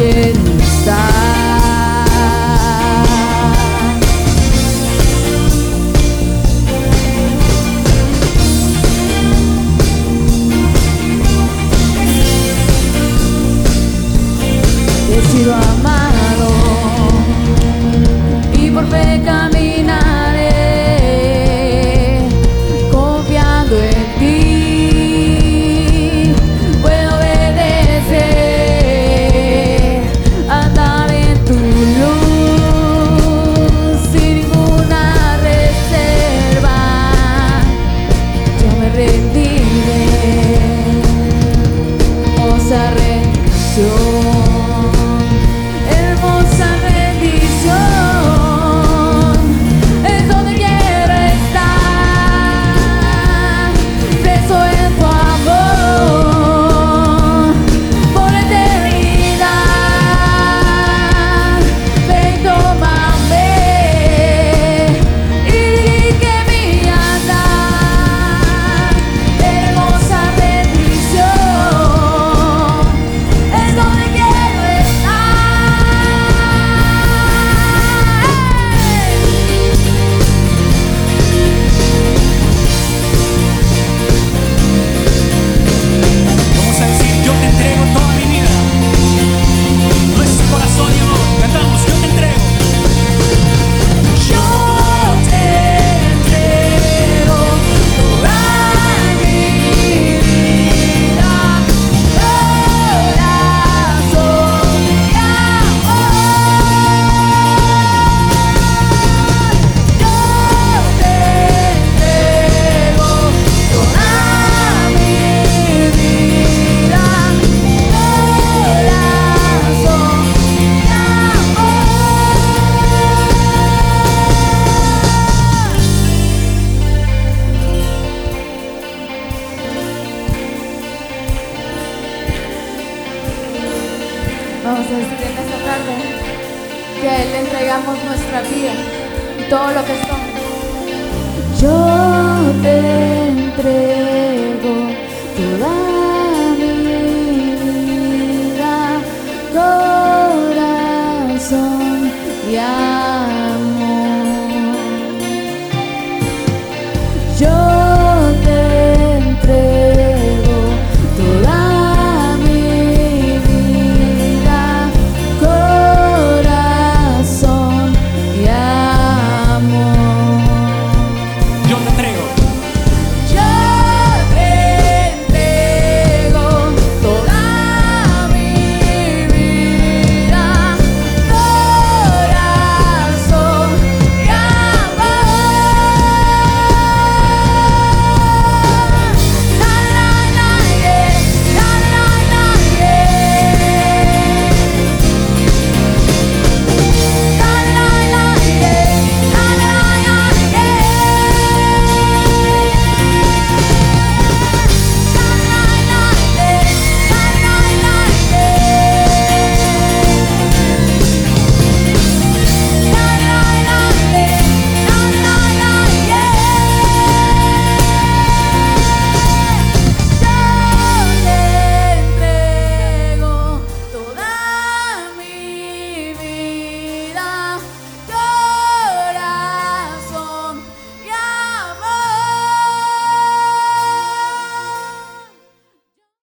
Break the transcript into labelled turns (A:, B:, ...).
A: está. He sido amado y por pecado. Dios, es que en esta tarde que a Él le entregamos nuestra vida y todo lo que somos. Yo te entrego.